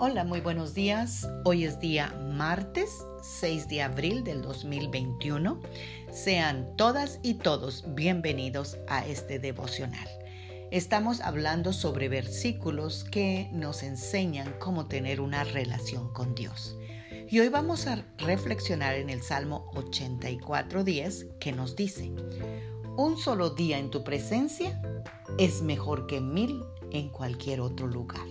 Hola, muy buenos días. Hoy es día martes 6 de abril del 2021. Sean todas y todos bienvenidos a este devocional. Estamos hablando sobre versículos que nos enseñan cómo tener una relación con Dios. Y hoy vamos a reflexionar en el Salmo 84.10 que nos dice, un solo día en tu presencia es mejor que mil en cualquier otro lugar.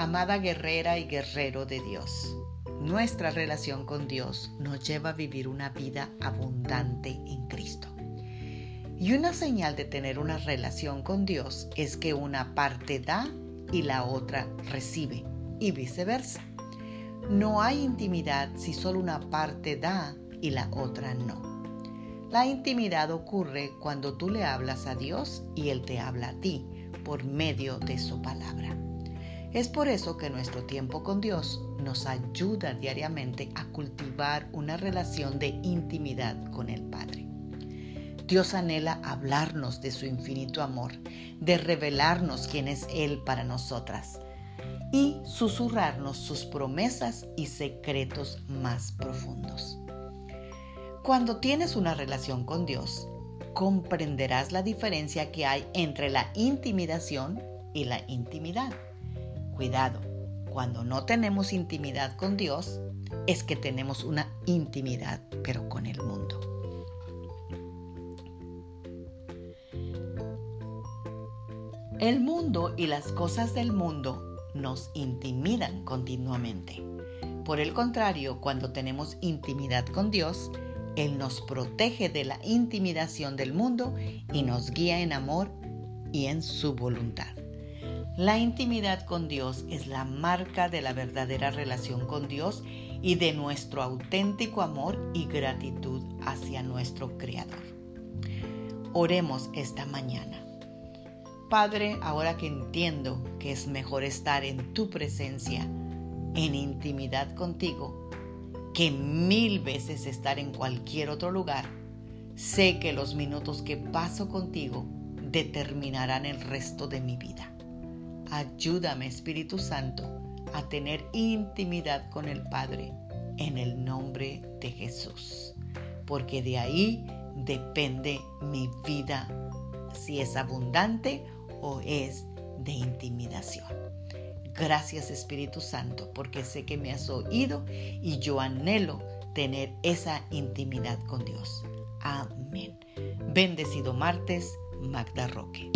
Amada guerrera y guerrero de Dios, nuestra relación con Dios nos lleva a vivir una vida abundante en Cristo. Y una señal de tener una relación con Dios es que una parte da y la otra recibe, y viceversa. No hay intimidad si solo una parte da y la otra no. La intimidad ocurre cuando tú le hablas a Dios y Él te habla a ti por medio de su palabra. Es por eso que nuestro tiempo con Dios nos ayuda diariamente a cultivar una relación de intimidad con el Padre. Dios anhela hablarnos de su infinito amor, de revelarnos quién es Él para nosotras y susurrarnos sus promesas y secretos más profundos. Cuando tienes una relación con Dios, comprenderás la diferencia que hay entre la intimidación y la intimidad. Cuidado, cuando no tenemos intimidad con Dios, es que tenemos una intimidad, pero con el mundo. El mundo y las cosas del mundo nos intimidan continuamente. Por el contrario, cuando tenemos intimidad con Dios, Él nos protege de la intimidación del mundo y nos guía en amor y en su voluntad. La intimidad con Dios es la marca de la verdadera relación con Dios y de nuestro auténtico amor y gratitud hacia nuestro Creador. Oremos esta mañana. Padre, ahora que entiendo que es mejor estar en tu presencia, en intimidad contigo, que mil veces estar en cualquier otro lugar, sé que los minutos que paso contigo determinarán el resto de mi vida. Ayúdame, Espíritu Santo, a tener intimidad con el Padre en el nombre de Jesús, porque de ahí depende mi vida, si es abundante o es de intimidación. Gracias Espíritu Santo, porque sé que me has oído y yo anhelo tener esa intimidad con Dios. Amén. Bendecido martes, Magda Roque.